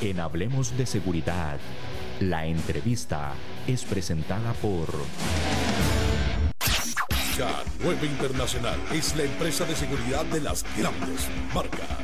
En Hablemos de Seguridad, la entrevista es presentada por... K9 Internacional es la empresa de seguridad de las grandes marcas.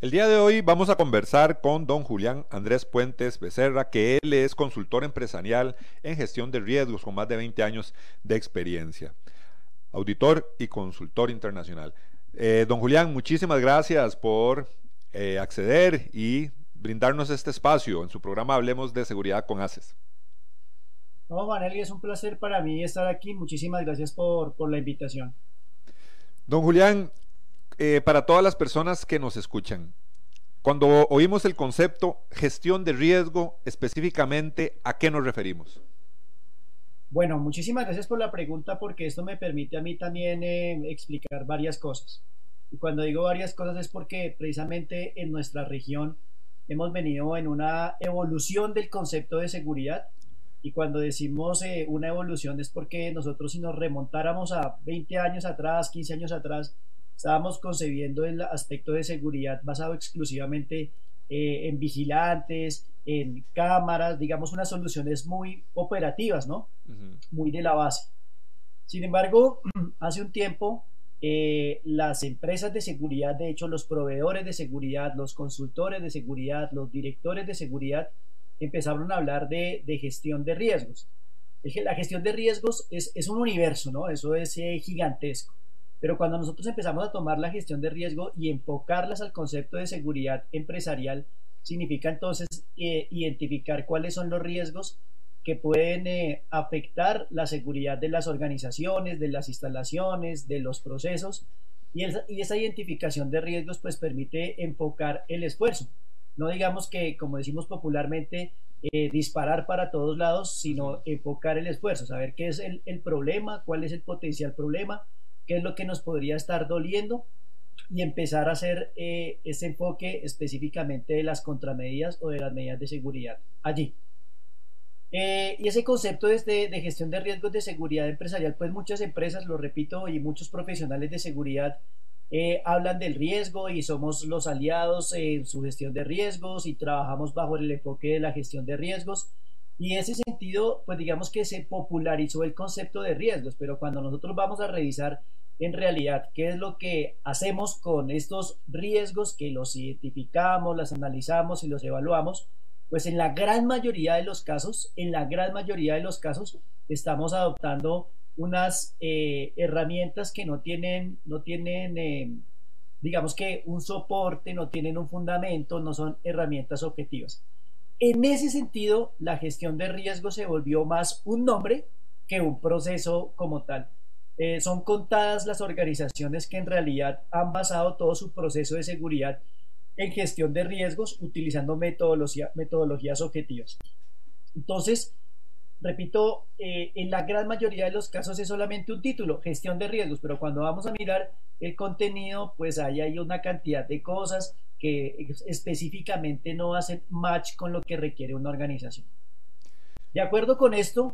El día de hoy vamos a conversar con don Julián Andrés Puentes Becerra, que él es consultor empresarial en gestión de riesgos con más de 20 años de experiencia, auditor y consultor internacional. Eh, don Julián, muchísimas gracias por eh, acceder y brindarnos este espacio en su programa Hablemos de Seguridad con ACES. No, Maneli, es un placer para mí estar aquí. Muchísimas gracias por, por la invitación. Don Julián, eh, para todas las personas que nos escuchan, cuando oímos el concepto gestión de riesgo, específicamente, ¿a qué nos referimos? Bueno, muchísimas gracias por la pregunta porque esto me permite a mí también eh, explicar varias cosas. Y cuando digo varias cosas es porque precisamente en nuestra región hemos venido en una evolución del concepto de seguridad y cuando decimos eh, una evolución es porque nosotros si nos remontáramos a 20 años atrás, 15 años atrás, estábamos concebiendo el aspecto de seguridad basado exclusivamente eh, en vigilantes, en cámaras, digamos unas soluciones muy operativas, ¿no? Muy de la base. Sin embargo, hace un tiempo eh, las empresas de seguridad, de hecho los proveedores de seguridad, los consultores de seguridad, los directores de seguridad, empezaron a hablar de, gestión de riesgos. La gestión de riesgos es, un universo, ¿no? Eso es eh, gigantesco. Pero cuando nosotros empezamos a tomar la gestión de riesgo y enfocarlas al concepto de seguridad empresarial, significa entonces eh, identificar cuáles son los riesgos que pueden eh, afectar la seguridad de las organizaciones, de las instalaciones, de los procesos. Y, y esa identificación de riesgos pues permite enfocar el esfuerzo. No digamos que, como decimos popularmente, eh, disparar para todos lados, sino enfocar el esfuerzo, saber qué es el, problema, cuál es el potencial problema, qué es lo que nos podría estar doliendo y empezar a hacer eh, ese enfoque específicamente de las contramedidas o de las medidas de seguridad allí. Eh, y ese concepto de, de, gestión de riesgos de seguridad empresarial, pues muchas empresas, lo repito, y muchos profesionales de seguridad eh, hablan del riesgo y somos los aliados en su gestión de riesgos y trabajamos bajo el enfoque de la gestión de riesgos. Y en ese sentido, pues digamos que se popularizó el concepto de riesgos, pero cuando nosotros vamos a revisar en realidad qué es lo que hacemos con estos riesgos, que los identificamos, los analizamos y los evaluamos, pues en la gran mayoría de los casos, en la gran mayoría de los casos, estamos adoptando unas eh, herramientas que no tienen, no tienen eh, digamos que un soporte, no tienen un fundamento, no son herramientas objetivas. En ese sentido, la gestión de riesgo se volvió más un nombre que un proceso como tal. Eh, son contadas las organizaciones que en realidad han basado todo su proceso de seguridad en gestión de riesgos utilizando metodologías objetivas. Entonces, repito, eh, en la gran mayoría de los casos es solamente un título, gestión de riesgos, pero cuando vamos a mirar el contenido, pues ahí hay una cantidad de cosas que específicamente no hacen match con lo que requiere una organización. De acuerdo con esto,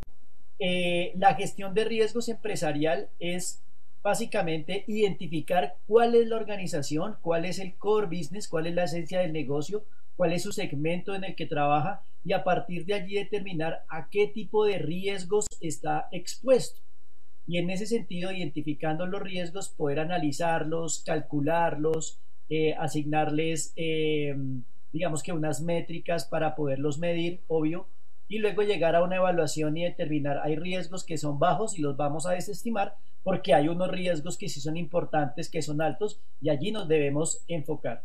eh, la gestión de riesgos empresarial es básicamente identificar cuál es la organización, cuál es el core business, cuál es la esencia del negocio, cuál es su segmento en el que trabaja y a partir de allí determinar a qué tipo de riesgos está expuesto. Y en ese sentido, identificando los riesgos, poder analizarlos, calcularlos, eh, asignarles, eh, digamos que unas métricas para poderlos medir, obvio, y luego llegar a una evaluación y determinar, hay riesgos que son bajos y los vamos a desestimar, porque hay unos riesgos que sí son importantes, que son altos, y allí nos debemos enfocar.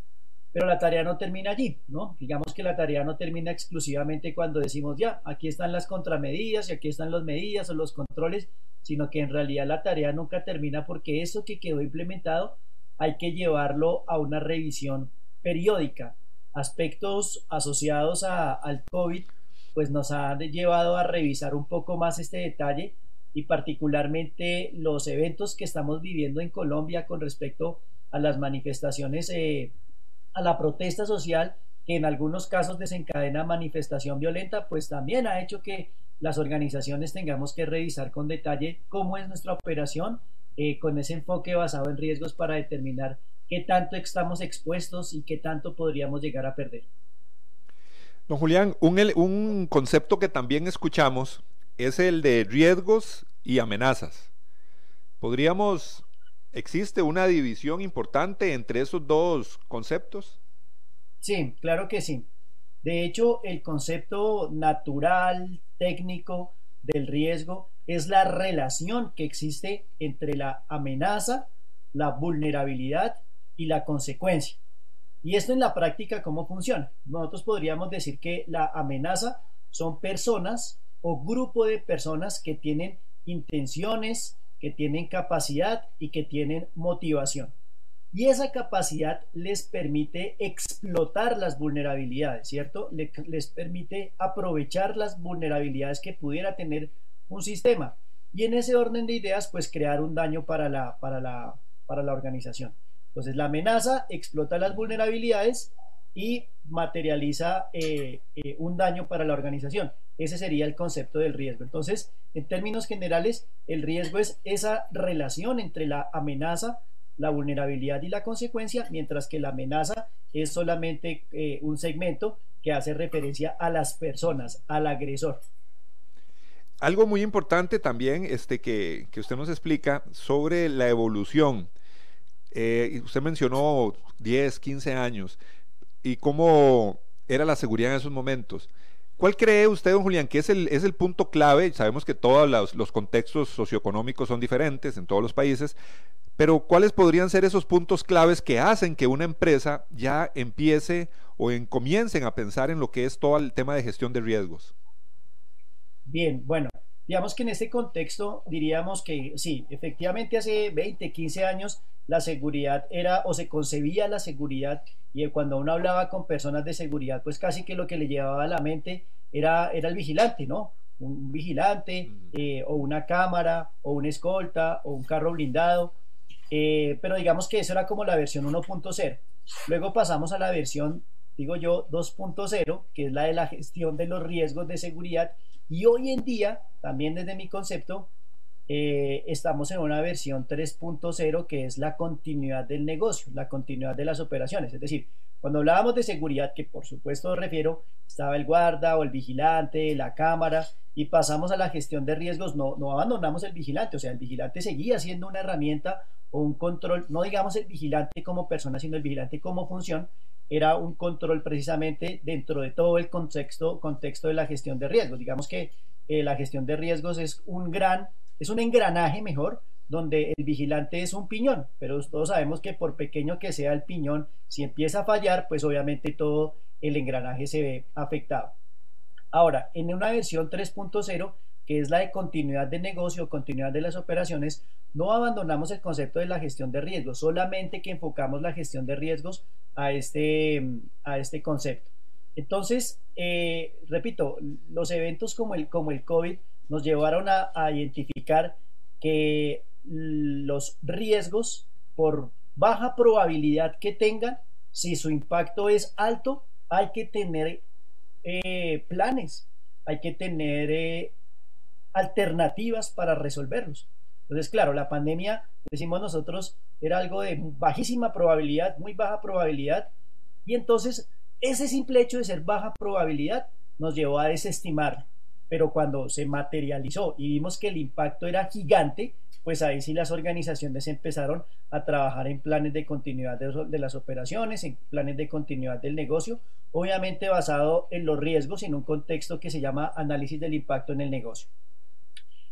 Pero la tarea no termina allí, ¿no? Digamos que la tarea no termina exclusivamente cuando decimos ya, aquí están las contramedidas y aquí están las medidas o los controles, sino que en realidad la tarea nunca termina porque eso que quedó implementado hay que llevarlo a una revisión periódica. Aspectos asociados a, al COVID pues nos ha llevado a revisar un poco más este detalle y particularmente los eventos que estamos viviendo en Colombia con respecto a las manifestaciones, eh, a la protesta social que en algunos casos desencadena manifestación violenta, pues también ha hecho que las organizaciones tengamos que revisar con detalle cómo es nuestra operación eh, con ese enfoque basado en riesgos para determinar qué tanto estamos expuestos y qué tanto podríamos llegar a perder. Don Julián, un, concepto que también escuchamos es el de riesgos y amenazas. ¿Podríamos, existe una división importante entre esos dos conceptos? Sí, claro que sí. De hecho, el concepto natural, técnico del riesgo es la relación que existe entre la amenaza, la vulnerabilidad y la consecuencia. Y esto en la práctica, ¿cómo funciona? Nosotros podríamos decir que la amenaza son personas o grupo de personas que tienen intenciones, que tienen capacidad y que tienen motivación. Y esa capacidad les permite explotar las vulnerabilidades, ¿cierto? Les permite aprovechar las vulnerabilidades que pudiera tener un sistema. Y en ese orden de ideas, pues crear un daño para la, para la, para la organización. Entonces, la amenaza explota las vulnerabilidades y materializa eh, eh, un daño para la organización. Ese sería el concepto del riesgo. Entonces, en términos generales, el riesgo es esa relación entre la amenaza la vulnerabilidad y la consecuencia, mientras que la amenaza es solamente eh, un segmento que hace referencia a las personas, al agresor. Algo muy importante también este, que, usted nos explica sobre la evolución. Eh, usted mencionó 10, 15 años y cómo era la seguridad en esos momentos. ¿Cuál cree usted, don Julián, que es el, punto clave? Sabemos que todos los, los, contextos socioeconómicos son diferentes en todos los países, pero ¿cuáles podrían ser esos puntos claves que hacen que una empresa ya empiece o en, comiencen a pensar en lo que es todo el tema de gestión de riesgos? Bien, bueno, digamos que en este contexto diríamos que sí, efectivamente hace 20, 15 años la seguridad era o se concebía la seguridad y cuando uno hablaba con personas de seguridad, pues casi que lo que le llevaba a la mente era, era el vigilante, ¿no? Un vigilante eh, o una cámara o una escolta o un carro blindado eh, pero digamos que eso era como la versión 1.0. Luego pasamos a la versión, digo yo, 2.0, que es la de la gestión de los riesgos de seguridad. Y hoy en día, también desde mi concepto, eh, estamos en una versión 3.0 que es la continuidad del negocio, la continuidad de las operaciones. Es decir, cuando hablábamos de seguridad, que por supuesto refiero, estaba el guarda o el vigilante, la cámara, y pasamos a la gestión de riesgos, no, no abandonamos el vigilante, o sea, el vigilante seguía siendo una herramienta o un control, no digamos el vigilante como persona, sino el vigilante como función, era un control precisamente dentro de todo el contexto, contexto de la gestión de riesgos. Digamos que eh, la gestión de riesgos es un gran, es un engranaje mejor, donde el vigilante es un piñón, pero todos sabemos que por pequeño que sea el piñón, si empieza a fallar, pues obviamente todo el engranaje se ve afectado. Ahora, en una versión 3.0, que es la de continuidad de negocio, continuidad de las operaciones, no abandonamos el concepto de la gestión de riesgos, solamente que enfocamos la gestión de riesgos a este, a este concepto. Entonces, eh, repito, los eventos como el, como el COVID nos llevaron a, identificar que los riesgos, por baja probabilidad que tengan, si su impacto es alto, hay que tener eh, planes, hay que tener eh, alternativas para resolverlos. Entonces, claro, la pandemia, decimos nosotros, era algo de bajísima probabilidad, muy baja probabilidad, y entonces ese simple hecho de ser baja probabilidad nos llevó a desestimar. Pero cuando se materializó y vimos que el impacto era gigante, pues ahí sí las organizaciones empezaron a trabajar en planes de continuidad de, las operaciones, en planes de continuidad del negocio, obviamente basado en los riesgos en un contexto que se llama análisis del impacto en el negocio.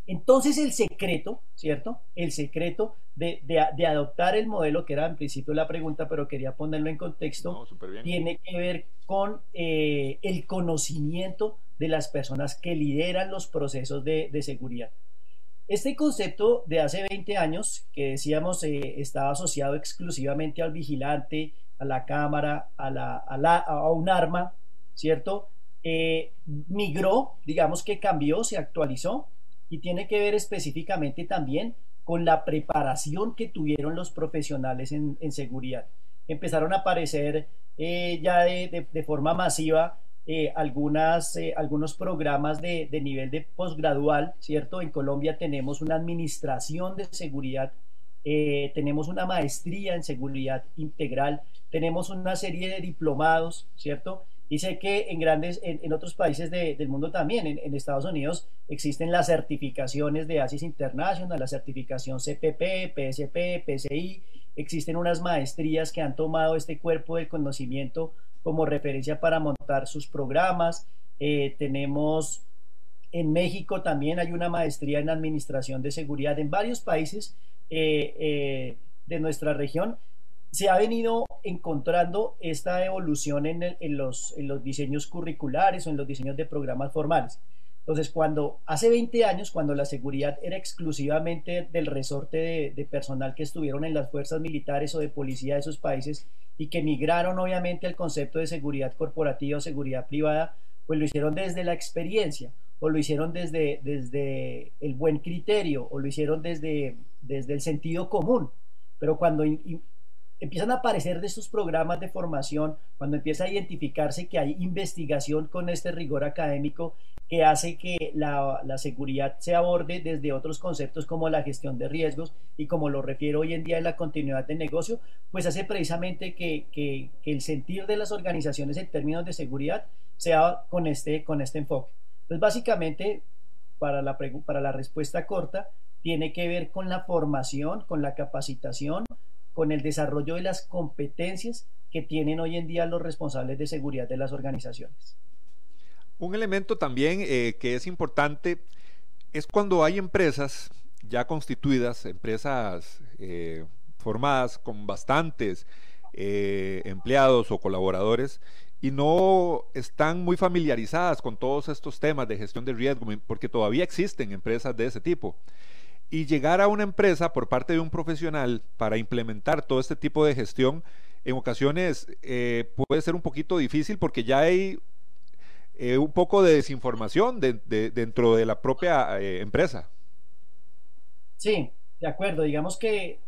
Entonces el secreto, ¿cierto? El secreto de, adoptar el modelo, que era en principio la pregunta, pero quería ponerlo en contexto, tiene que ver con eh, el conocimiento de las personas que lideran los procesos de, seguridad. Este concepto de hace 20 años, que decíamos eh, estaba asociado exclusivamente al vigilante, a la cámara, a, la, a, a un arma, ¿cierto? eh, migró, digamos que cambió, se actualizó y tiene que ver específicamente también con la preparación que tuvieron los profesionales en, seguridad. Empezaron a aparecer eh, ya de, forma masiva eh, algunas, algunos programas de, de nivel de posgradual, ¿cierto? En Colombia tenemos una administración de seguridad eh, tenemos una maestría en seguridad integral, tenemos una serie de diplomados, ¿cierto? Y sé que en grandes, en, otros países del mundo también, en, Estados Unidos existen las certificaciones de ASIS International, la certificación CPP, PSP, PCI, existen unas maestrías que han tomado este cuerpo del conocimiento como referencia para montar sus programas. Eh, tenemos en México también hay una maestría en administración de seguridad. En varios países eh, eh, de nuestra región, se ha venido encontrando esta evolución en, los, diseños curriculares o en los diseños de programas formales. Entonces, cuando hace 20 años, cuando la seguridad era exclusivamente del resorte de, personal que estuvieron en las fuerzas militares o de policía de esos países y que migraron obviamente al concepto de seguridad corporativa o seguridad privada, pues lo hicieron desde la experiencia o lo hicieron desde, el buen criterio o lo hicieron desde el sentido común. Pero cuando empiezan a aparecer de estos programas de formación, cuando empieza a identificarse que hay investigación con este rigor académico que hace que la, seguridad se aborde desde otros conceptos como la gestión de riesgos y como lo refiero hoy en día en la continuidad de negocio, pues hace precisamente que, que el sentir de las organizaciones en términos de seguridad sea con este, con este enfoque. Entonces, básicamente, para la, para la respuesta corta, tiene que ver con la formación, con la capacitación, con el desarrollo de las competencias que tienen hoy en día los responsables de seguridad de las organizaciones. Un elemento también eh, que es importante es cuando hay empresas ya constituidas, empresas eh, formadas con bastantes eh, empleados o colaboradores y no están muy familiarizadas con todos estos temas de gestión de riesgo, porque todavía existen empresas de ese tipo. Y llegar a una empresa por parte de un profesional para implementar todo este tipo de gestión, en ocasiones eh, puede ser un poquito difícil porque ya hay eh, un poco de desinformación dentro de la propia eh, empresa. Sí, de acuerdo. Digamos que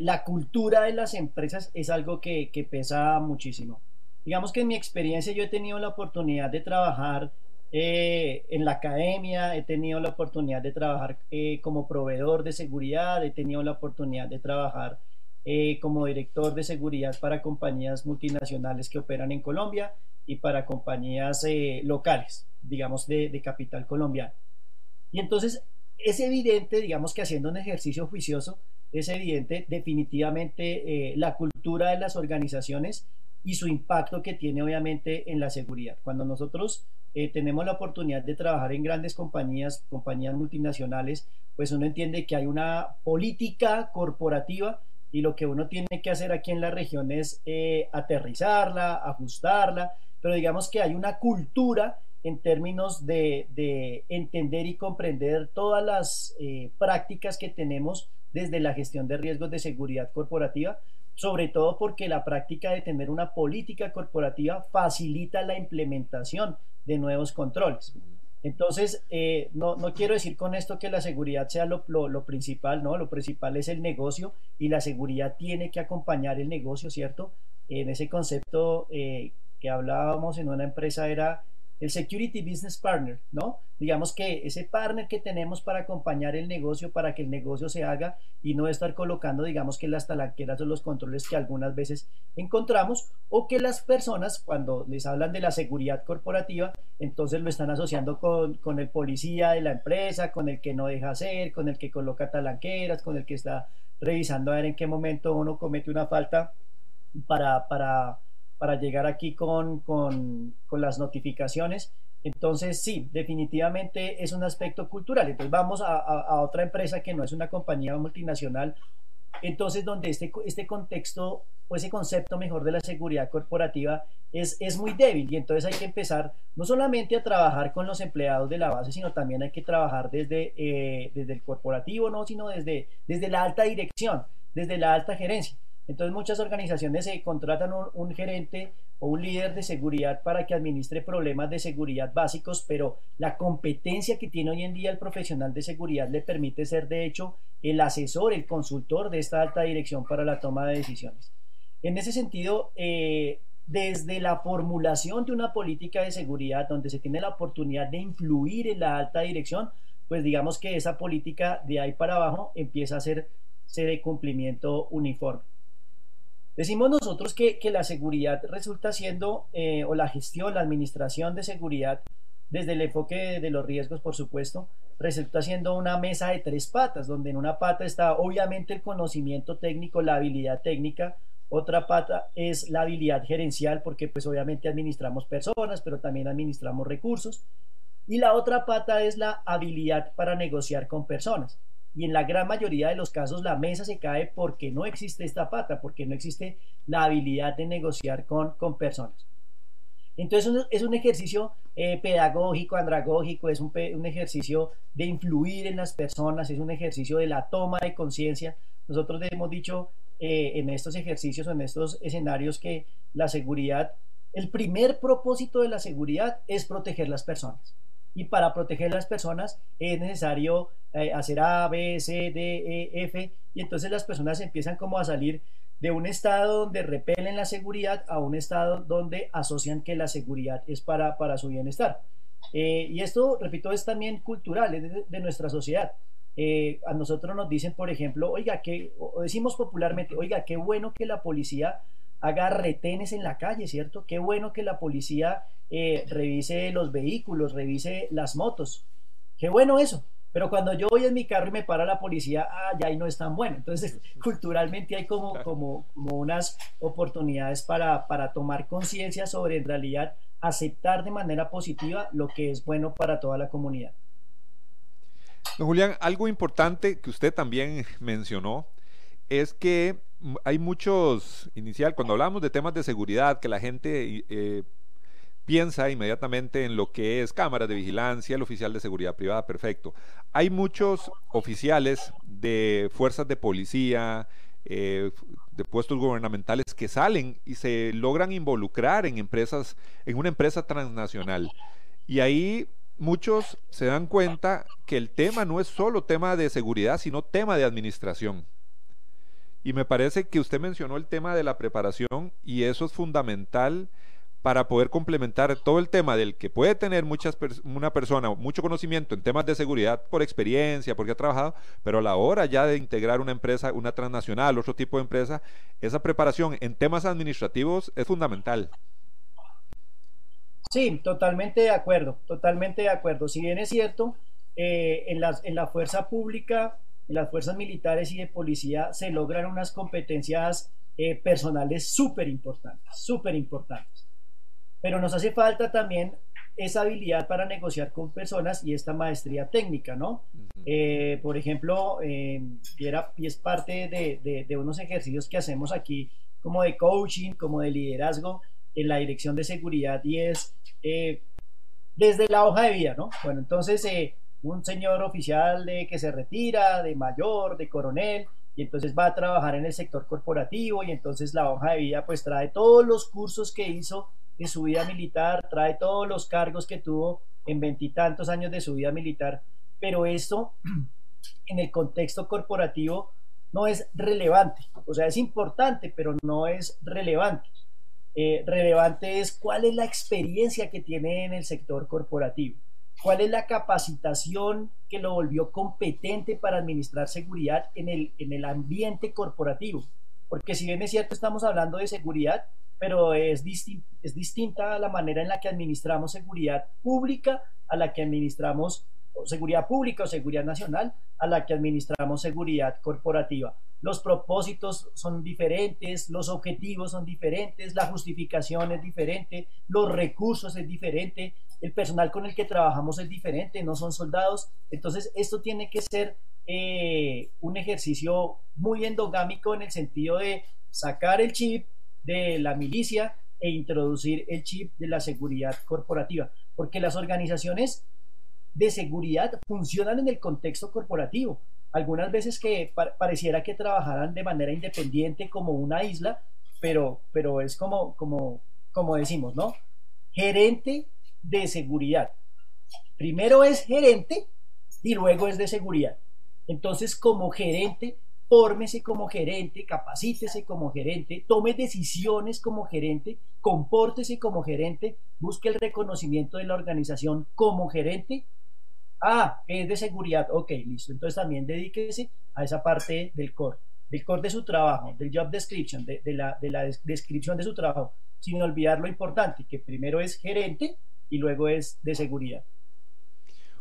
la cultura de las empresas es algo que pesa muchísimo. Digamos que en mi experiencia yo he tenido la oportunidad de trabajar eh, en la academia, he tenido la oportunidad de trabajar eh, como proveedor de seguridad, he tenido la oportunidad de trabajar eh, como director de seguridad para compañías multinacionales que operan en Colombia y para compañías locales, digamos, de, de, capital colombiano. Y entonces es evidente, digamos que haciendo un ejercicio juicioso, es evidente definitivamente la cultura de las organizaciones y su impacto que tiene obviamente en la seguridad. Cuando nosotros eh, tenemos la oportunidad de trabajar en grandes compañías, compañías multinacionales, pues uno entiende que hay una política corporativa y lo que uno tiene que hacer aquí en la región es eh, aterrizarla, ajustarla, pero digamos que hay una cultura en términos de, entender y comprender todas las eh, prácticas que tenemos desde la gestión de riesgos de seguridad corporativa, sobre todo porque la práctica de tener una política corporativa facilita la implementación de nuevos controles. Entonces, eh, no, quiero decir con esto que la seguridad sea lo, principal, ¿no? Lo principal es el negocio y la seguridad tiene que acompañar el negocio, ¿cierto? En ese concepto eh, que hablábamos en una empresa era el Security Business Partner, ¿no? Digamos que ese partner que tenemos para acompañar el negocio, para que el negocio se haga y no estar colocando, digamos que las talanqueras o los controles que algunas veces encontramos, o que las personas, cuando les hablan de la seguridad corporativa, entonces lo están asociando con, con el policía de la empresa, con el que no deja hacer, con el que coloca talanqueras, con el que está revisando a ver en qué momento uno comete una falta para, para para llegar aquí con, con, con, las notificaciones. Entonces, sí, definitivamente es un aspecto cultural. Entonces, vamos a, a, otra empresa que no es una compañía multinacional. Entonces, donde este, este contexto o ese concepto mejor de la seguridad corporativa es, es muy débil y entonces hay que empezar no solamente a trabajar con los empleados de la base, sino también hay que trabajar desde, eh, desde el corporativo, no, sino desde, desde la alta dirección, desde la alta gerencia. Entonces muchas organizaciones se contratan un, gerente o un líder de seguridad para que administre problemas de seguridad básicos, pero la competencia que tiene hoy en día el profesional de seguridad le permite ser de hecho el asesor, el consultor de esta alta dirección para la toma de decisiones. En ese sentido, eh, desde la formulación de una política de seguridad donde se tiene la oportunidad de influir en la alta dirección, pues digamos que esa política de ahí para abajo empieza a ser de cumplimiento uniforme. Decimos nosotros que, la seguridad resulta siendo, eh, o la gestión, la administración de seguridad, desde el enfoque de los riesgos, por supuesto, resulta siendo una mesa de tres patas, donde en una pata está obviamente el conocimiento técnico, la habilidad técnica, otra pata es la habilidad gerencial, porque pues obviamente administramos personas, pero también administramos recursos, y la otra pata es la habilidad para negociar con personas y en la gran mayoría de los casos la mesa se cae porque no existe esta pata, porque no existe la habilidad de negociar con, con personas. Entonces es un ejercicio eh, pedagógico, andragógico, es un, un, ejercicio de influir en las personas, es un ejercicio de la toma de conciencia. Nosotros hemos dicho eh, en estos ejercicios o en estos escenarios que la seguridad, el primer propósito de la seguridad es proteger las personas y para proteger las personas es necesario eh, hacer A, B, C, D, E, F y entonces las personas empiezan como a salir de un estado donde repelen la seguridad a un estado donde asocian que la seguridad es para, para su bienestar. Eh, y esto, repito, es también cultural, es de, nuestra sociedad. Eh, a nosotros nos dicen, por ejemplo, oiga, que, o decimos popularmente, oiga, qué bueno que la policía haga retenes en la calle, ¿cierto? Qué bueno que la policía eh, revise los vehículos, revise las motos. Qué bueno eso. Pero cuando yo voy en mi carro y me para la policía, ah, ya ahí no es tan bueno. Entonces, culturalmente hay como, como, como unas oportunidades para, para tomar conciencia sobre en realidad aceptar de manera positiva lo que es bueno para toda la comunidad. Don Julián, algo importante que usted también mencionó es que hay muchos, inicial, cuando hablamos de temas de seguridad, que la gente eh, piensa inmediatamente en lo que es cámaras de vigilancia, el oficial de seguridad privada, perfecto. Hay muchos oficiales de fuerzas de policía, eh, de puestos gubernamentales que salen y se logran involucrar en empresas, en una empresa transnacional. Y ahí muchos se dan cuenta que el tema no es solo tema de seguridad, sino tema de administración. Y me parece que usted mencionó el tema de la preparación y eso es fundamental para poder complementar todo el tema del que puede tener muchas una persona mucho conocimiento en temas de seguridad por experiencia, porque ha trabajado, pero a la hora ya de integrar una empresa, una transnacional, otro tipo de empresa, esa preparación en temas administrativos es fundamental. Sí, totalmente de acuerdo, totalmente de acuerdo. Si bien es cierto, eh, en, las, en la fuerza pública en las fuerzas militares y de policía se logran unas competencias eh, personales súper importantes, súper importantes. Pero nos hace falta también esa habilidad para negociar con personas y esta maestría técnica, ¿no? Eh, por ejemplo, eh, y, era, y, es parte de, de, unos ejercicios que hacemos aquí, como de coaching, como de liderazgo en la dirección de seguridad, y es desde la hoja de vida, ¿no? Bueno, entonces un señor oficial de, que se retira, de mayor, de coronel, y entonces va a trabajar en el sector corporativo y entonces la hoja de vida pues trae todos los cursos que hizo en su vida militar, trae todos los cargos que tuvo en veintitantos años de su vida militar, pero esto en el contexto corporativo no es relevante, o sea, es importante, pero no es relevante. Eh, relevante es cuál es la experiencia que tiene en el sector corporativo. ¿Cuál es la capacitación que lo volvió competente para administrar seguridad en el, en el ambiente corporativo? Porque si bien es cierto, estamos hablando de seguridad, pero es, distinta la manera en la que administramos seguridad pública a la que administramos seguridad pública o seguridad nacional a la que administramos seguridad corporativa. Los propósitos son diferentes, los objetivos son diferentes, la justificación es diferente, los recursos es diferente, el personal con el que trabajamos es diferente, no son soldados. Entonces, esto tiene que ser eh, un ejercicio muy endogámico en el sentido de sacar el chip de la milicia e introducir el chip de la seguridad corporativa, porque las organizaciones de seguridad funcionan en el contexto corporativo. Algunas veces que pareciera que trabajaran de manera independiente como una isla, pero, pero es como, como como decimos, ¿no? Gerente de seguridad. Primero es gerente y luego es de seguridad. Entonces, como gerente, fórmese como gerente, capacítese como gerente, tome decisiones como gerente, compórtese como gerente, busque el reconocimiento de la organización como gerente. Ah, es de seguridad, ok, listo. Entonces también dedíquese a esa parte del core, del core de su trabajo, del job description, de, la, de la descripción de su trabajo, sin olvidar lo importante, que primero es gerente y luego es de seguridad.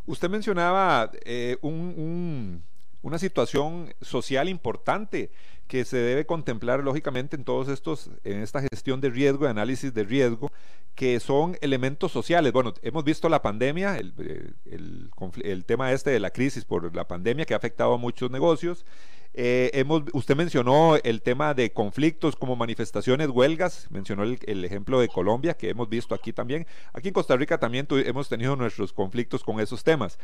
Usted mencionaba eh, un una situación social importante que se debe contemplar lógicamente en todos estos, en esta gestión de riesgo, de análisis de riesgo, que son elementos sociales. Bueno, hemos visto la pandemia, el, el, el tema este de la crisis por la pandemia que ha afectado a muchos negocios, eh, hemos, usted mencionó el tema de conflictos como manifestaciones, huelgas, mencionó el, ejemplo de Colombia que hemos visto aquí también. Aquí en Costa Rica también hemos tenido nuestros conflictos con esos temas.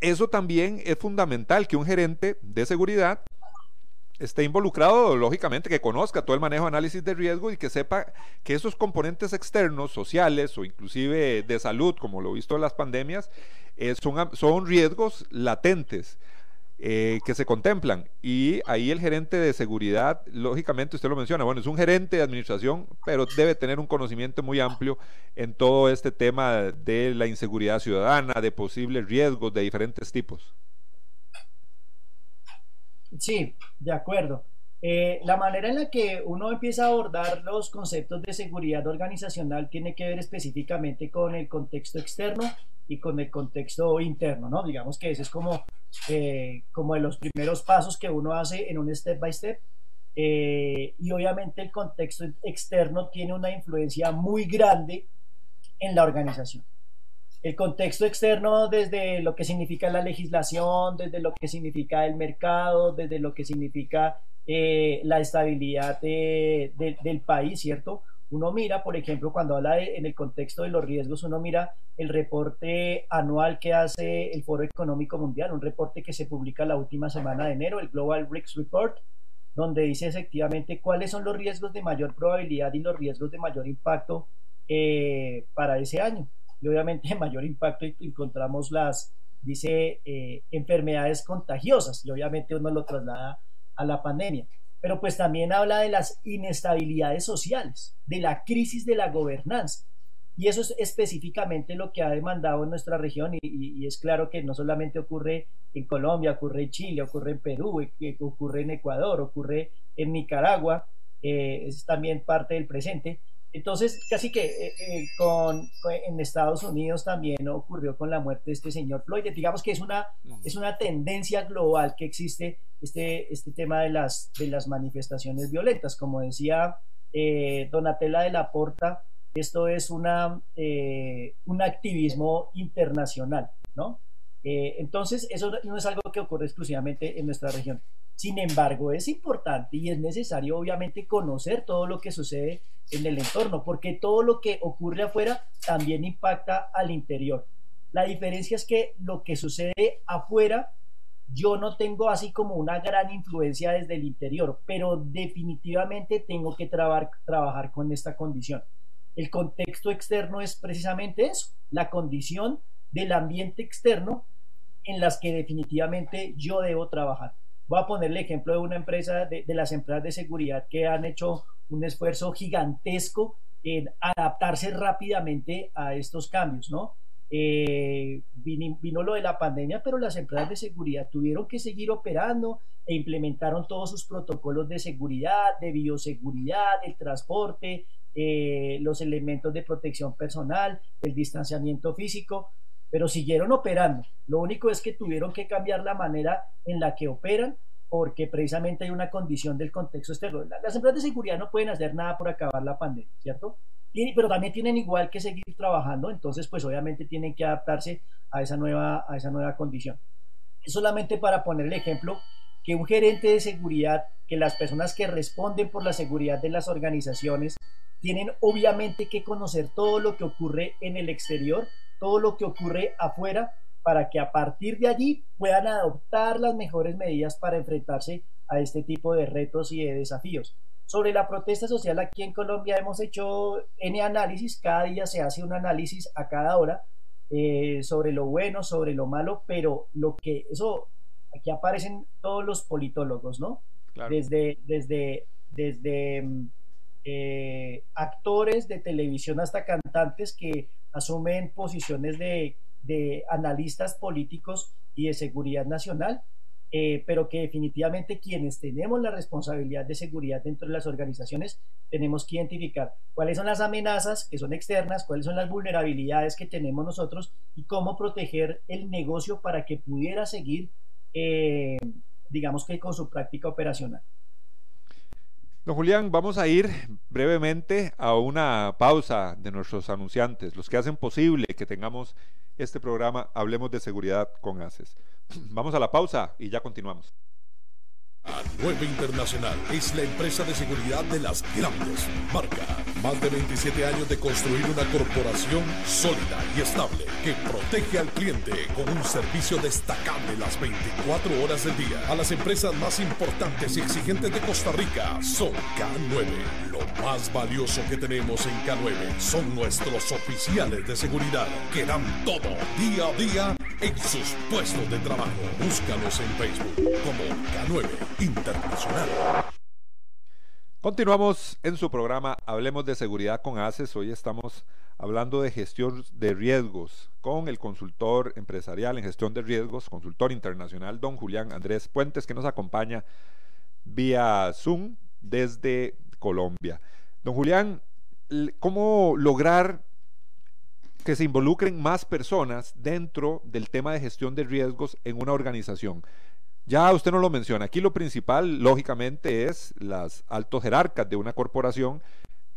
Eso también es fundamental que un gerente de seguridad esté involucrado, lógicamente, que conozca todo el manejo de análisis de riesgo y que sepa que esos componentes externos, sociales o inclusive de salud, como lo he visto en las pandemias, eh, son, son riesgos latentes eh, que se contemplan. Y ahí el gerente de seguridad, lógicamente usted lo menciona, bueno, es un gerente de administración, pero debe tener un conocimiento muy amplio en todo este tema de la inseguridad ciudadana, de posibles riesgos de diferentes tipos. Sí, de acuerdo. Eh, la manera en la que uno empieza a abordar los conceptos de seguridad organizacional tiene que ver específicamente con el contexto externo y con el contexto interno, ¿no? Digamos que ese es como, eh, como de los primeros pasos que uno hace en un step by step. Eh, y obviamente el contexto externo tiene una influencia muy grande en la organización. El contexto externo desde lo que significa la legislación, desde lo que significa el mercado, desde lo que significa eh, la estabilidad del país, ¿cierto? Uno mira, por ejemplo, cuando habla en el contexto de los riesgos, uno mira el reporte anual que hace el Foro Económico Mundial, un reporte que se publica la última semana de enero, el Global Risks Report, donde dice efectivamente cuáles son los riesgos de mayor probabilidad y los riesgos de mayor impacto eh, para ese año. Y obviamente mayor impacto encontramos las, dice, eh, enfermedades contagiosas y obviamente uno lo traslada a la pandemia pero pues también habla de las inestabilidades sociales, de la crisis de la gobernanza. Y eso es específicamente lo que ha demandado nuestra región y, es claro que no solamente ocurre en Colombia, ocurre en Chile, ocurre en Perú, eh, ocurre en Ecuador, ocurre en Nicaragua, eh, es también parte del presente. Entonces, casi que eh, eh, con, en Estados Unidos también ocurrió con la muerte de este señor Floyd. Digamos que es una, es una tendencia global que existe este, este tema de las, de las manifestaciones violentas. Como decía eh, Donatella de la Porta, esto es una, un activismo internacional, ¿no? entonces, eso no es algo que ocurre exclusivamente en nuestra región. Sin embargo, es importante y es necesario obviamente conocer todo lo que sucede en el entorno, porque todo lo que ocurre afuera también impacta al interior. La diferencia es que lo que sucede afuera, yo no tengo así como una gran influencia desde el interior, pero definitivamente tengo que trabajar con esta condición. El contexto externo es precisamente eso, la condición del ambiente externo en las que definitivamente yo debo trabajar. Voy a poner el ejemplo de una empresa, de, las empresas de seguridad que han hecho un esfuerzo gigantesco en adaptarse rápidamente a estos cambios, ¿no? Eh, vino, lo de la pandemia, pero las empresas de seguridad tuvieron que seguir operando e implementaron todos sus protocolos de seguridad, de bioseguridad, el transporte, eh, los elementos de protección personal, el distanciamiento físico, pero siguieron operando. Lo único es que tuvieron que cambiar la manera en la que operan porque precisamente hay una condición del contexto externo. Las empresas de seguridad no pueden hacer nada por acabar la pandemia, ¿cierto? pero también tienen igual que seguir trabajando, entonces pues obviamente tienen que adaptarse a esa nueva, a esa nueva condición. solamente para poner el ejemplo que un gerente de seguridad, que las personas que responden por la seguridad de las organizaciones, tienen obviamente que conocer todo lo que ocurre en el exterior todo lo que ocurre afuera para que a partir de allí puedan adoptar las mejores medidas para enfrentarse a este tipo de retos y de desafíos. Sobre la protesta social aquí en Colombia hemos hecho N análisis, cada día se hace un análisis a cada hora eh, sobre lo bueno, sobre lo malo, pero lo que eso, aquí aparecen todos los politólogos, ¿no? Desde, desde, desde mm, eh, actores de televisión hasta cantantes que asumen posiciones de, de analistas políticos y de seguridad nacional eh, pero que definitivamente quienes tenemos la responsabilidad de seguridad dentro de las organizaciones tenemos que identificar cuáles son las amenazas que son externas, cuáles son las vulnerabilidades que tenemos nosotros y cómo proteger el negocio para que pudiera seguir, eh, digamos que con su práctica operacional. Don Julián, vamos a ir brevemente a una pausa de nuestros anunciantes, los que hacen posible que tengamos este programa Hablemos de Seguridad con ACES. Vamos a la pausa y ya continuamos. A9 Internacional es la empresa de seguridad de las grandes marcas. Más de 27 años de construir una corporación sólida y estable que protege al cliente con un servicio destacable las 24 horas del día. A las empresas más importantes y exigentes de Costa Rica son K9. Lo más valioso que tenemos en K9 son nuestros oficiales de seguridad que dan todo día a día en sus puestos de trabajo. Búscanos en Facebook como K9 Internacional. Continuamos en su programa Hablemos de Seguridad con ACES. Hoy estamos hablando de gestión de riesgos con el consultor empresarial en gestión de riesgos, consultor internacional, don Julián Andrés Puentes, que nos acompaña vía Zoom desde Colombia. Don Julián, ¿cómo lograr que se involucren más personas dentro del tema de gestión de riesgos en una organización? Ya usted no lo menciona. Aquí lo principal, lógicamente, es las altos jerarcas de una corporación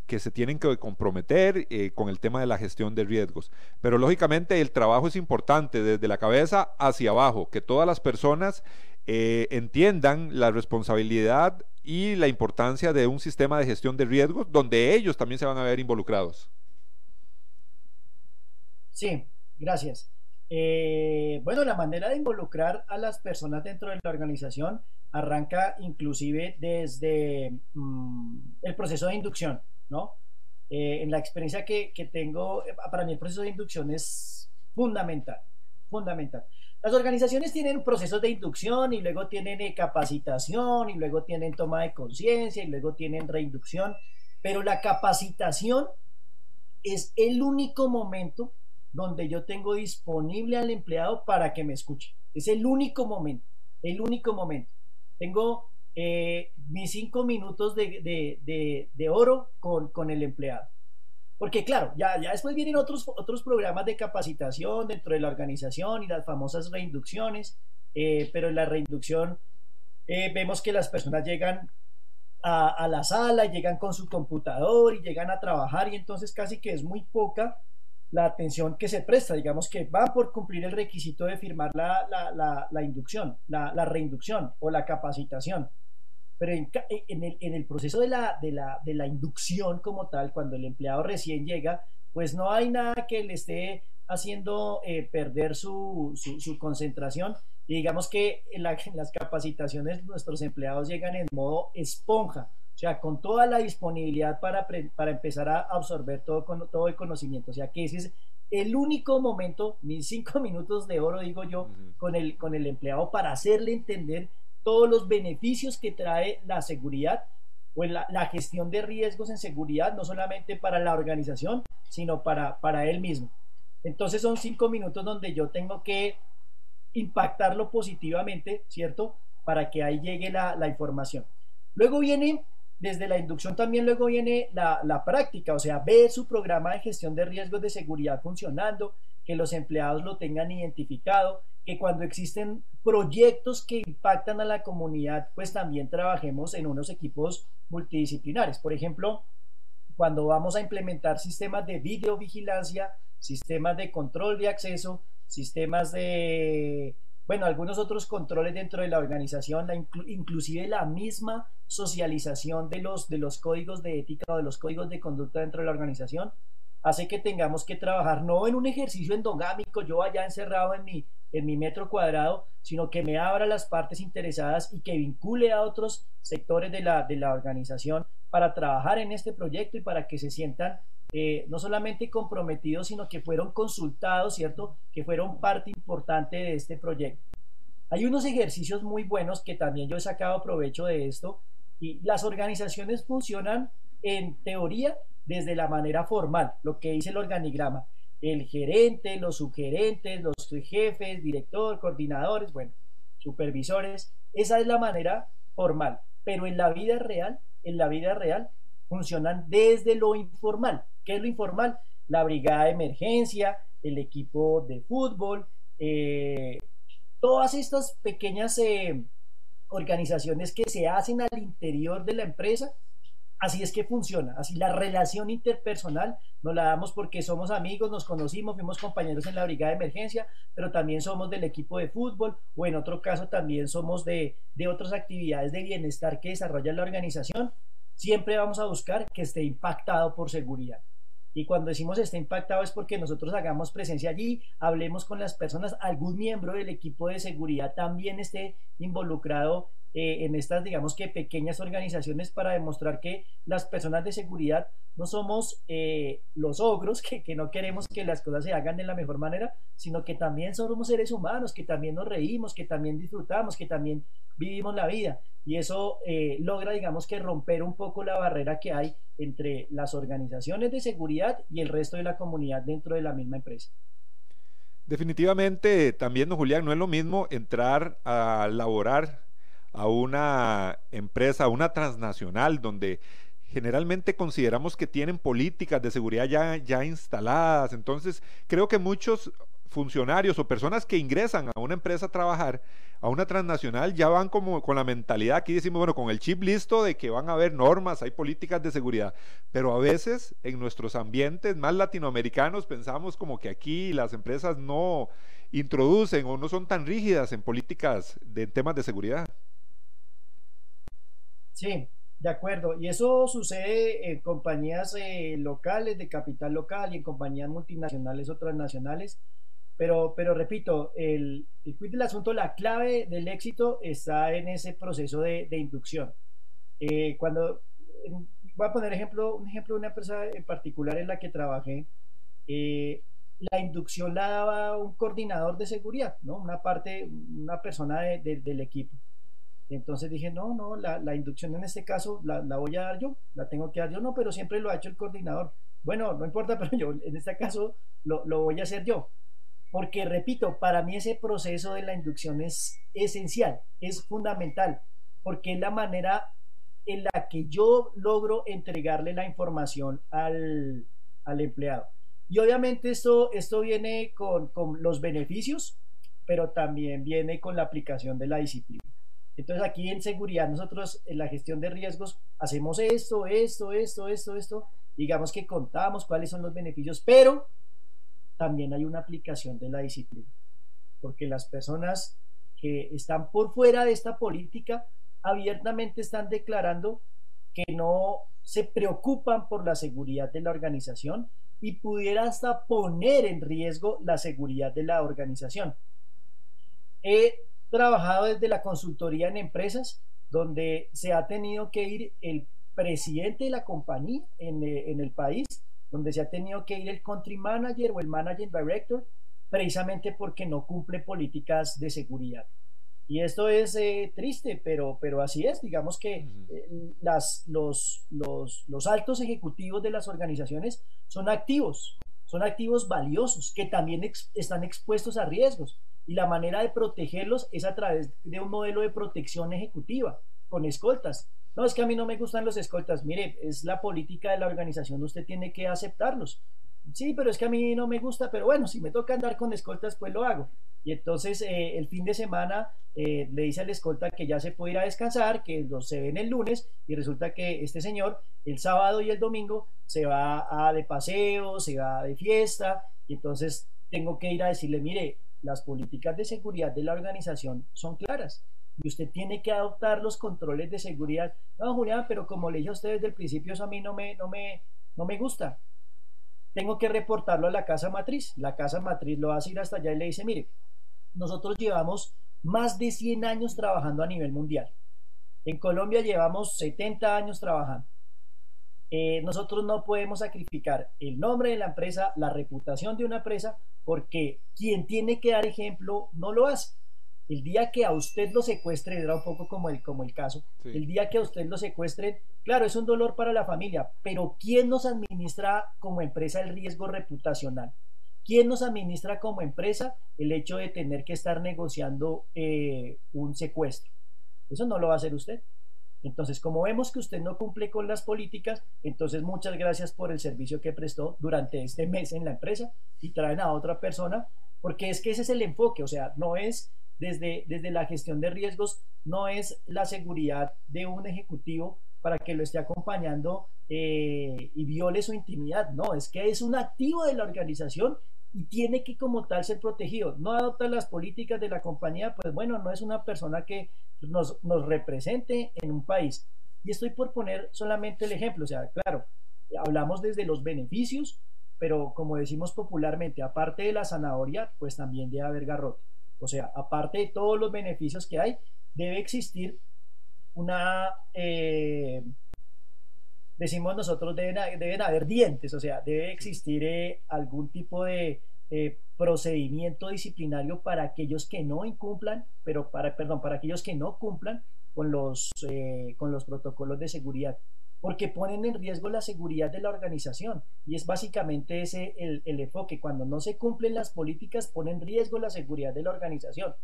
que se tienen que comprometer eh, con el tema de la gestión de riesgos. Pero lógicamente el trabajo es importante desde la cabeza hacia abajo, que todas las personas eh, entiendan la responsabilidad y la importancia de un sistema de gestión de riesgos donde ellos también se van a ver involucrados. Sí, gracias. Eh, bueno, la manera de involucrar a las personas dentro de la organización arranca inclusive desde mm, el proceso de inducción, ¿no? Eh, en la experiencia que, tengo, eh, para mí el proceso de inducción es fundamental, fundamental. Las organizaciones tienen procesos de inducción y luego tienen capacitación y luego tienen toma de conciencia y luego tienen reinducción, pero la capacitación es el único momento donde yo tengo disponible al empleado para que me escuche. Es el único momento, el único momento. Tengo eh, mis cinco minutos de, oro con, el empleado. Porque claro, ya, ya después vienen otros, otros programas de capacitación dentro de la organización y las famosas reinducciones, eh, pero en la reinducción eh, vemos que las personas llegan a, a, la sala, llegan con su computador y llegan a trabajar y entonces casi que es muy poca la atención que se presta, digamos que va por cumplir el requisito de firmar la, la, la, inducción, la, reinducción o la capacitación. Pero en, el, en el, proceso de la, de, de la inducción como tal, cuando el empleado recién llega, pues no hay nada que le esté haciendo eh, perder su, su, concentración. Y digamos que en las capacitaciones nuestros empleados llegan en modo esponja o sea, con toda la disponibilidad para, para empezar a absorber todo, todo el conocimiento. O sea, que ese es el único momento, mis cinco minutos de oro, digo yo, con, el, con el empleado para hacerle entender todos los beneficios que trae la seguridad o la, la, gestión de riesgos en seguridad, no solamente para la organización, sino para, para él mismo. Entonces son cinco minutos donde yo tengo que impactarlo positivamente, ¿cierto? Para que ahí llegue la, la información. Luego viene desde la inducción también luego viene la, práctica, o sea, ver su programa de gestión de riesgos de seguridad funcionando, que los empleados lo tengan identificado, que cuando existen proyectos que impactan a la comunidad, pues también trabajemos en unos equipos multidisciplinares. Por ejemplo, cuando vamos a implementar sistemas de videovigilancia, sistemas de control de acceso, sistemas de bueno, algunos otros controles dentro de la organización, inclusive la misma socialización de los, de los códigos de ética o de los códigos de conducta dentro de la organización, hace que tengamos que trabajar no en un ejercicio endogámico, yo allá encerrado en mi, en mi metro cuadrado, sino que me abra las partes interesadas y que vincule a otros sectores de la, de la organización para trabajar en este proyecto y para que se sientan eh, no solamente comprometidos, sino que fueron consultados, ¿cierto? Que fueron parte importante de este proyecto. Hay unos ejercicios muy buenos que también yo he sacado provecho de esto y las organizaciones funcionan en teoría desde la manera formal, lo que dice el organigrama. El gerente, los subgerentes, los jefes, director, coordinadores, bueno, supervisores, esa es la manera formal, pero en la vida real, en la vida real funcionan desde lo informal. ¿Qué es lo informal? La brigada de emergencia, el equipo de fútbol, eh, todas estas pequeñas eh, organizaciones que se hacen al interior de la empresa Así es que funciona, así la relación interpersonal nos la damos porque somos amigos, nos conocimos, fuimos compañeros en la brigada de emergencia, pero también somos del equipo de fútbol o en otro caso también somos de, de otras actividades de bienestar que desarrolla la organización. Siempre vamos a buscar que esté impactado por seguridad. Y cuando decimos esté impactado es porque nosotros hagamos presencia allí, hablemos con las personas, algún miembro del equipo de seguridad también esté involucrado eh, en estas, digamos que pequeñas organizaciones para demostrar que las personas de seguridad no somos eh, los ogros, que, no queremos que las cosas se hagan de la mejor manera, sino que también somos seres humanos, que también nos reímos, que también disfrutamos, que también vivimos la vida. Y eso eh, logra, digamos que romper un poco la barrera que hay entre las organizaciones de seguridad y el resto de la comunidad dentro de la misma empresa. Definitivamente, también, don Julián, no es lo mismo entrar a laborar a una empresa, a una transnacional, donde generalmente consideramos que tienen políticas de seguridad ya, ya instaladas. Entonces, creo que muchos funcionarios o personas que ingresan a una empresa a trabajar, a una transnacional, ya van como con la mentalidad, aquí decimos, bueno, con el chip listo de que van a haber normas, hay políticas de seguridad, pero a veces en nuestros ambientes más latinoamericanos pensamos como que aquí las empresas no introducen o no son tan rígidas en políticas de temas de seguridad. Sí, de acuerdo. Y eso sucede en compañías eh, locales, de capital local y en compañías multinacionales o transnacionales. Pero, pero repito, el, el del asunto, la clave del éxito está en ese proceso de, inducción. Eh, cuando voy a poner ejemplo, un ejemplo de una empresa en particular en la que trabajé, eh, la inducción la daba un coordinador de seguridad, ¿no? Una parte, una persona del equipo. Entonces dije, no, no, la, inducción en este caso la, voy a dar yo, la tengo que dar yo, no, pero siempre lo ha hecho el coordinador. Bueno, no importa, pero yo en este caso lo, voy a hacer yo. Porque, repito, para mí ese proceso de la inducción es esencial, es fundamental, porque es la manera en la que yo logro entregarle la información al, empleado. Y obviamente esto, esto viene con, con los beneficios, pero también viene con la aplicación de la disciplina. Entonces aquí en seguridad nosotros en la gestión de riesgos hacemos esto, esto, esto, esto, esto, digamos que contamos cuáles son los beneficios, pero también hay una aplicación de la disciplina, porque las personas que están por fuera de esta política abiertamente están declarando que no se preocupan por la seguridad de la organización y pudiera hasta poner en riesgo la seguridad de la organización. Eh, trabajado desde la consultoría en empresas, donde se ha tenido que ir el presidente de la compañía en, eh, en el país, donde se ha tenido que ir el country manager o el managing director, precisamente porque no cumple políticas de seguridad. Y esto es eh, triste, pero, pero así es. Digamos que eh, las, los, los, los, altos ejecutivos de las organizaciones son activos, son activos valiosos que también están expuestos a riesgos y la manera de protegerlos es a través de un modelo de protección ejecutiva con escoltas. No, es que a mí no me gustan los escoltas. Mire, es la política de la organización, usted tiene que aceptarlos. Sí, pero es que a mí no me gusta, pero bueno, si me toca andar con escoltas, pues lo hago. Y entonces eh, el fin de semana eh, le dice al escolta que ya se puede ir a descansar, que los se ven el lunes, y resulta que este señor el sábado y el domingo se va a de paseo, se va de fiesta, y entonces tengo que ir a decirle, mire, las políticas de seguridad de la organización son claras y usted tiene que adoptar los controles de seguridad. No, Julián, pero como le dije a usted desde el principio, eso a mí no me, no me, no me gusta. Tengo que reportarlo a la casa matriz. La casa matriz lo hace ir hasta allá y le dice, mire, nosotros llevamos más de 100 años trabajando a nivel mundial. En Colombia llevamos 70 años trabajando. eh, nosotros no podemos sacrificar el nombre de la empresa, la reputación de una empresa, porque quien tiene que dar ejemplo no lo hace. El día que a usted lo secuestren, era un poco como el, como el caso, el día que a usted lo secuestren, claro, es un dolor para la familia, pero ¿quién nos administra como empresa el riesgo reputacional? ¿Quién nos administra como empresa el hecho de tener que estar negociando eh, un secuestro? Eso no lo va a hacer usted. Entonces, como vemos que usted no cumple con las políticas, entonces muchas gracias por el servicio que prestó durante este mes en la empresa y traen a otra persona, porque es que ese es el enfoque, o sea, no es desde, desde la gestión de riesgos, no es la seguridad de un ejecutivo para que lo esté acompañando eh, y viole su intimidad, no, es que es un activo de la organización y tiene que como tal ser protegido. No adopta las políticas de la compañía, pues bueno, no es una persona que nos, nos represente en un país. Y estoy por poner solamente el ejemplo, o sea, claro, hablamos desde los beneficios, pero como decimos popularmente, aparte de la zanahoria, pues también debe haber garrote. O sea, aparte de todos los beneficios que hay, debe existir una, eh, decimos nosotros, deben, deben, haber dientes, o sea, debe existir eh, algún tipo de eh, procedimiento disciplinario para aquellos que no incumplan, pero para, perdón, para aquellos que no cumplan con los, con los protocolos de seguridad porque ponen en riesgo la seguridad de la organización. Y es básicamente ese el, el enfoque. Cuando no se cumplen las políticas, ponen en riesgo la seguridad de la organización.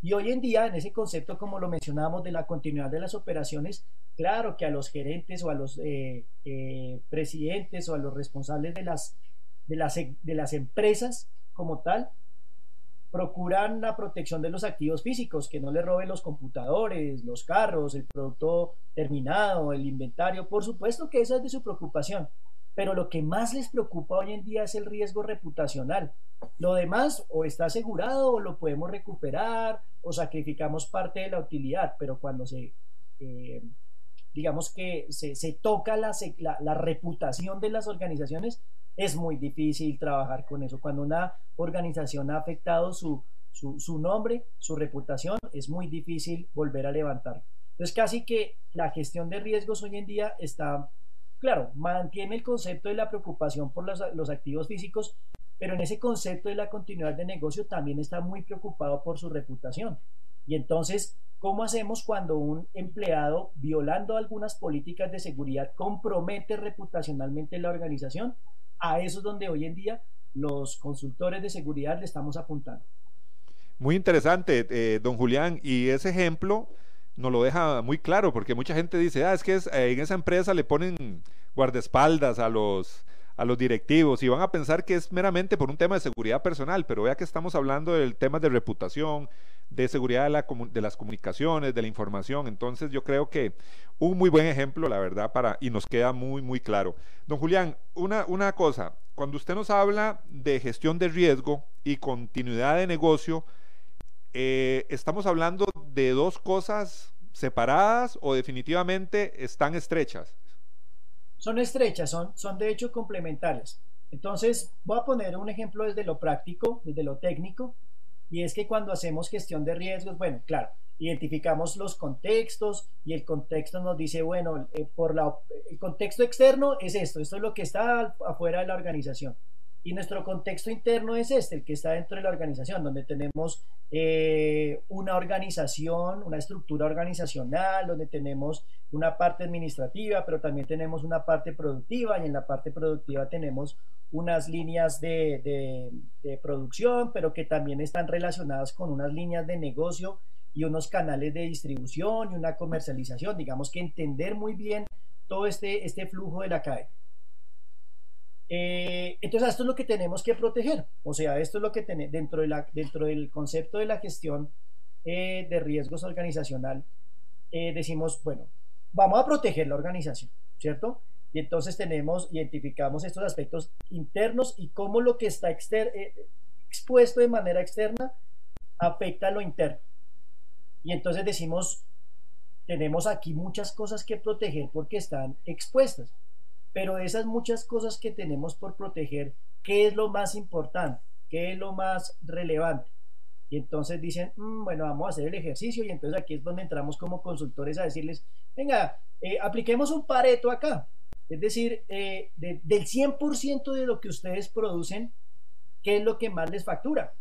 Y hoy en día, en ese concepto, como lo mencionábamos, de la continuidad de las operaciones, claro que a los gerentes o a los eh, eh, presidentes o a los responsables de las, de, las, de las empresas como tal, procuran la protección de los activos físicos, que no le roben los computadores, los carros, el producto terminado, el inventario. Por supuesto que esa es de su preocupación, pero lo que más les preocupa hoy en día es el riesgo reputacional. Lo demás o está asegurado o lo podemos recuperar o sacrificamos parte de la utilidad, pero cuando se, eh, digamos que se, toca la, la reputación de las organizaciones, es muy difícil trabajar con eso. Cuando una organización ha afectado su, su, nombre, su reputación, es muy difícil volver a levantar. Entonces casi que la gestión de riesgos hoy en día está, claro, mantiene el concepto de la preocupación por los, los activos físicos, pero en ese concepto de la continuidad de negocio también está muy preocupado por su reputación. Y entonces, ¿cómo hacemos cuando un empleado, violando algunas políticas de seguridad, compromete reputacionalmente la organización? A eso es donde hoy en día los consultores de seguridad le estamos apuntando. Muy interesante, eh, don Julián, y ese ejemplo nos lo deja muy claro, porque mucha gente dice, ah, es que eh, en esa empresa le ponen guardaespaldas a los, a los directivos y van a pensar que es meramente por un tema de seguridad personal, pero vea que estamos hablando del tema de reputación, de seguridad de, las comunicaciones, de la información. Entonces yo creo que un muy buen ejemplo, la verdad, para, y nos queda muy, muy claro. Don Julián, una, una cosa, cuando usted nos habla de gestión de riesgo y continuidad de negocio, eh, ¿estamos hablando de dos cosas separadas o definitivamente están estrechas? Son estrechas, son, son de hecho complementarias. Entonces, voy a poner un ejemplo desde lo práctico, desde lo técnico. Y es que cuando hacemos gestión de riesgos, bueno, claro, identificamos los contextos y el contexto nos dice, bueno, eh, por la, el contexto externo es esto, esto es lo que está afuera de la organización. Y nuestro contexto interno es este, el que está dentro de la organización, donde tenemos eh, una organización, una estructura organizacional, donde tenemos una parte administrativa, pero también tenemos una parte productiva y en la parte productiva tenemos unas líneas de, de producción, pero que también están relacionadas con unas líneas de negocio y unos canales de distribución y una comercialización. Digamos que entender muy bien todo este, este flujo de la cadena. Eh, entonces, esto es lo que tenemos que proteger. O sea, esto es lo que tenemos dentro, de dentro del concepto de la gestión eh, de riesgos organizacional. Eh, decimos, bueno, vamos a proteger la organización, ¿cierto? Y entonces tenemos, identificamos estos aspectos internos y cómo lo que está expuesto de manera externa afecta a lo interno. Y entonces decimos, tenemos aquí muchas cosas que proteger porque están expuestas. Pero esas muchas cosas que tenemos por proteger, ¿qué es lo más importante? ¿Qué es lo más relevante? Y entonces dicen, mm, bueno, vamos a hacer el ejercicio y entonces aquí es donde entramos como consultores a decirles, venga, eh, apliquemos un pareto acá. Es decir, eh, del 100% de lo que ustedes producen, ¿qué es lo que más les factura?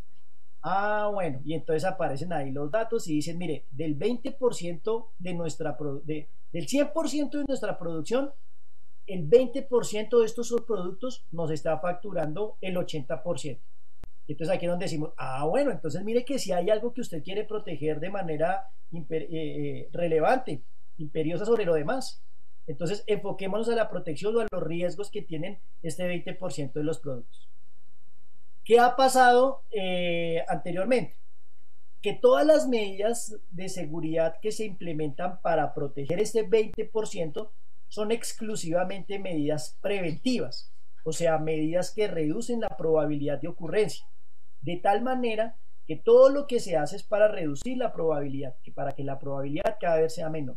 Ah, bueno, y entonces aparecen ahí los datos y dicen, mire, del 20% de nuestra, de, del 100% de nuestra producción, el 20% de estos productos nos está facturando el 80%. Entonces aquí es donde decimos, ah, bueno, entonces mire que si hay algo que usted quiere proteger de manera eh, eh, relevante, imperiosa sobre lo demás, entonces enfoquémonos a la protección o a los riesgos que tienen este 20% de los productos. ¿Qué ha pasado eh, anteriormente? Que todas las medidas de seguridad que se implementan para proteger este 20% son exclusivamente medidas preventivas, o sea, medidas que reducen la probabilidad de ocurrencia, de tal manera que todo lo que se hace es para reducir la probabilidad, que para que la probabilidad cada vez sea menor.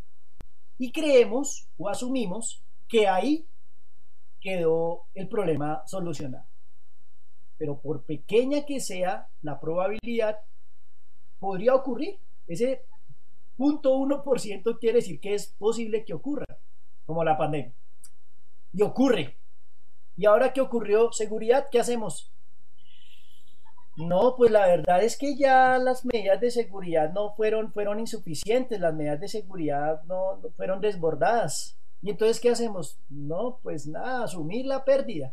Y creemos o asumimos que ahí quedó el problema solucionado. Pero por pequeña que sea la probabilidad, podría ocurrir. Ese punto 1% quiere decir que es posible que ocurra como la pandemia. Y ocurre. ¿Y ahora qué ocurrió? Seguridad, ¿qué hacemos? No, pues la verdad es que ya las medidas de seguridad no fueron, fueron insuficientes, las medidas de seguridad no, fueron desbordadas. ¿Y entonces qué hacemos? No, pues nada, asumir la pérdida.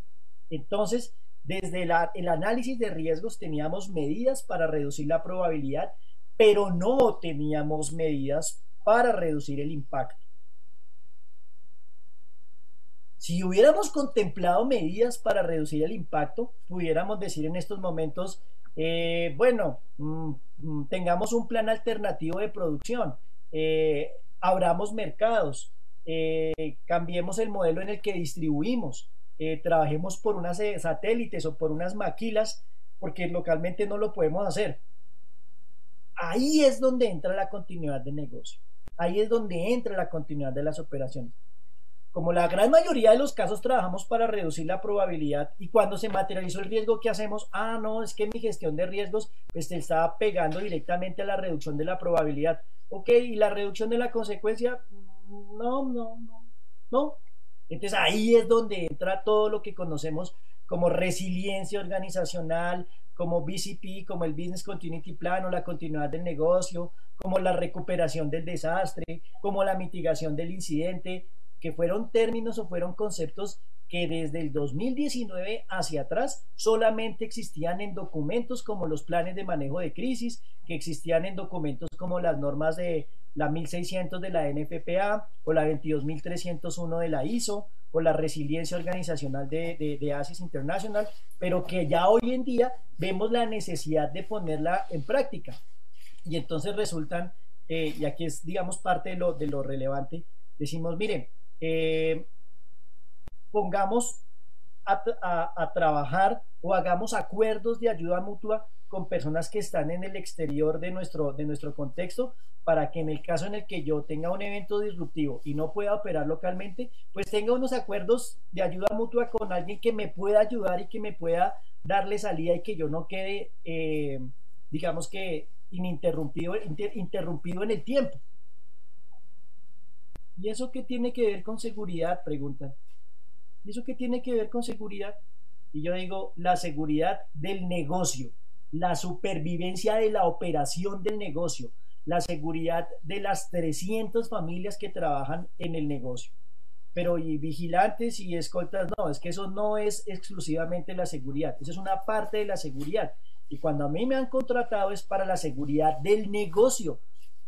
Entonces, desde el análisis de riesgos teníamos medidas para reducir la probabilidad, pero no teníamos medidas para reducir el impacto. Si hubiéramos contemplado medidas para reducir el impacto, pudiéramos decir en estos momentos, eh, bueno, mm, mm, tengamos un plan alternativo de producción, eh, abramos mercados, eh, cambiemos el modelo en el que distribuimos, trabajemos por unas satélites o por unas maquilas, porque localmente no lo podemos hacer. Ahí es donde entra la continuidad de negocio. Ahí es donde entra la continuidad de las operaciones. Como la gran mayoría de los casos trabajamos para reducir la probabilidad y cuando se materializó el riesgo, ¿qué hacemos? Ah, no, es que mi gestión de riesgos pues, te estaba pegando directamente a la reducción de la probabilidad. Ok, ¿y la reducción de la consecuencia? No, no, no, no. Entonces ahí es donde entra todo lo que conocemos como resiliencia organizacional, como BCP, como el Business Continuity Plan o la continuidad del negocio, como la recuperación del desastre, como la mitigación del incidente, que fueron términos o fueron conceptos que desde el 2019 hacia atrás solamente existían en documentos como los planes de manejo de crisis, que existían en documentos como las normas de la 1600 de la NFPA o la 22301 de la ISO o la resiliencia organizacional de, de, ASIS International, pero que ya hoy en día vemos la necesidad de ponerla en práctica. Y entonces resultan, eh, y aquí es, digamos, parte de lo, de lo relevante, decimos, miren, eh, pongamos a, trabajar o hagamos acuerdos de ayuda mutua con personas que están en el exterior de nuestro, de nuestro contexto para que en el caso en el que yo tenga un evento disruptivo y no pueda operar localmente, pues tenga unos acuerdos de ayuda mutua con alguien que me pueda ayudar y que me pueda darle salida y que yo no quede, eh, digamos que, ininterrumpido, interrumpido en el tiempo. ¿Y eso qué tiene que ver con seguridad? Preguntan. ¿Y eso qué tiene que ver con seguridad? Y yo digo, la seguridad del negocio, la supervivencia de la operación del negocio, la seguridad de las 300 familias que trabajan en el negocio. Pero y vigilantes y escoltas, no, es que eso no es exclusivamente la seguridad, eso es una parte de la seguridad. Y cuando a mí me han contratado es para la seguridad del negocio.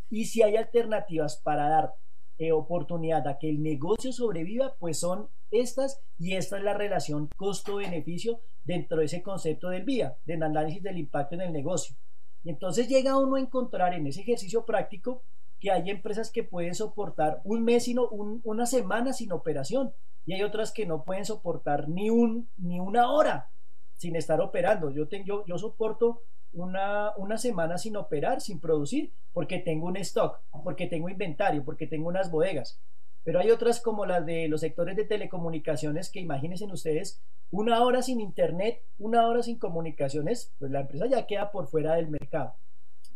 Y si hay alternativas para dar eh, oportunidad a que el negocio sobreviva, pues son estas y esta es la relación costo-beneficio dentro de ese concepto del VIA, del análisis del impacto en el negocio. Y entonces llega uno a encontrar en ese ejercicio práctico que hay empresas que pueden soportar un mes, sino una semana sin operación y hay otras que no pueden soportar ni, un, ni una hora sin estar operando. Yo, tengo, yo soporto una, una semana sin operar, sin producir, porque tengo un stock, porque tengo inventario, porque tengo unas bodegas. Pero hay otras como las de los sectores de telecomunicaciones que imagínense ustedes, una hora sin internet, una hora sin comunicaciones, pues la empresa ya queda por fuera del mercado.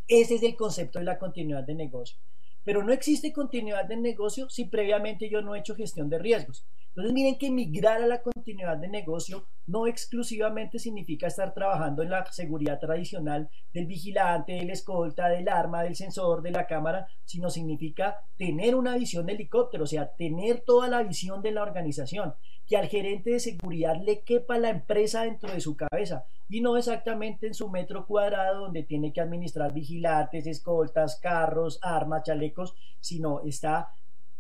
Ese es el concepto de la continuidad de negocio. Pero no existe continuidad de negocio si previamente yo no he hecho gestión de riesgos. Entonces miren que migrar a la continuidad de negocio no exclusivamente significa estar trabajando en la seguridad tradicional del vigilante, del escolta, del arma, del sensor, de la cámara, sino significa tener una visión de helicóptero, o sea, tener toda la visión de la organización, que al gerente de seguridad le quepa la empresa dentro de su cabeza y no exactamente en su metro cuadrado donde tiene que administrar vigilantes, escoltas, carros, armas, chalecos, sino está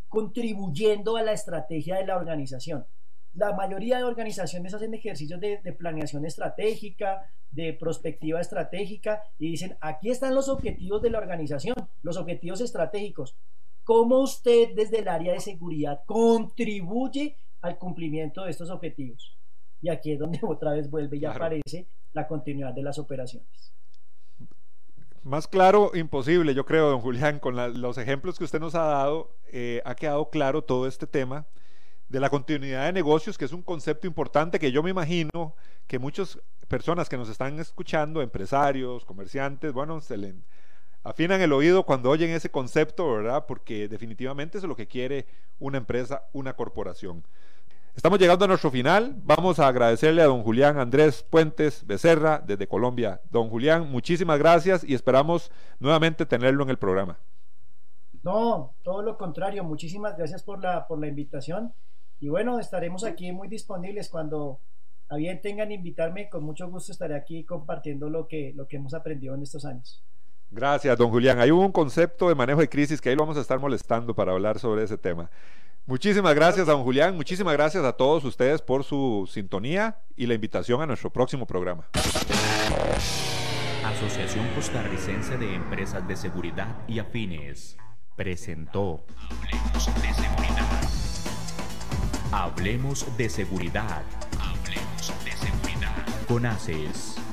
contribuyendo a la estrategia de la organización. La mayoría de organizaciones hacen ejercicios de, planeación estratégica, de prospectiva estratégica y dicen, aquí están los objetivos de la organización, los objetivos estratégicos. ¿Cómo usted desde el área de seguridad contribuye al cumplimiento de estos objetivos? Y aquí es donde otra vez vuelve y aparece la continuidad de las operaciones. Más claro, imposible, yo creo, don Julián, con los ejemplos que usted nos ha dado, eh, ha quedado claro todo este tema de la continuidad de negocios, que es un concepto importante que yo me imagino que muchas personas que nos están escuchando, empresarios, comerciantes, bueno, se le afinan el oído cuando oyen ese concepto, ¿verdad? Porque definitivamente es lo que quiere una empresa, una corporación. Estamos llegando a nuestro final. Vamos a agradecerle a don Julián Andrés Puentes Becerra desde Colombia. Don Julián, muchísimas gracias y esperamos nuevamente tenerlo en el programa. No, todo lo contrario. Muchísimas gracias por la, por la invitación. Y bueno, estaremos aquí muy disponibles cuando a bien tengan invitarme. Con mucho gusto estaré aquí compartiendo lo que, lo que hemos aprendido en estos años. Gracias, don Julián. Hay un concepto de manejo de crisis que ahí lo vamos a estar molestando para hablar sobre ese tema. Muchísimas gracias, don Julián. Muchísimas gracias a todos ustedes por su sintonía y la invitación a nuestro próximo programa. Asociación Costarricense de Empresas de Seguridad y Afines presentó Hablemos de Seguridad. Hablemos de Seguridad. Hablemos de Seguridad. Con ACES.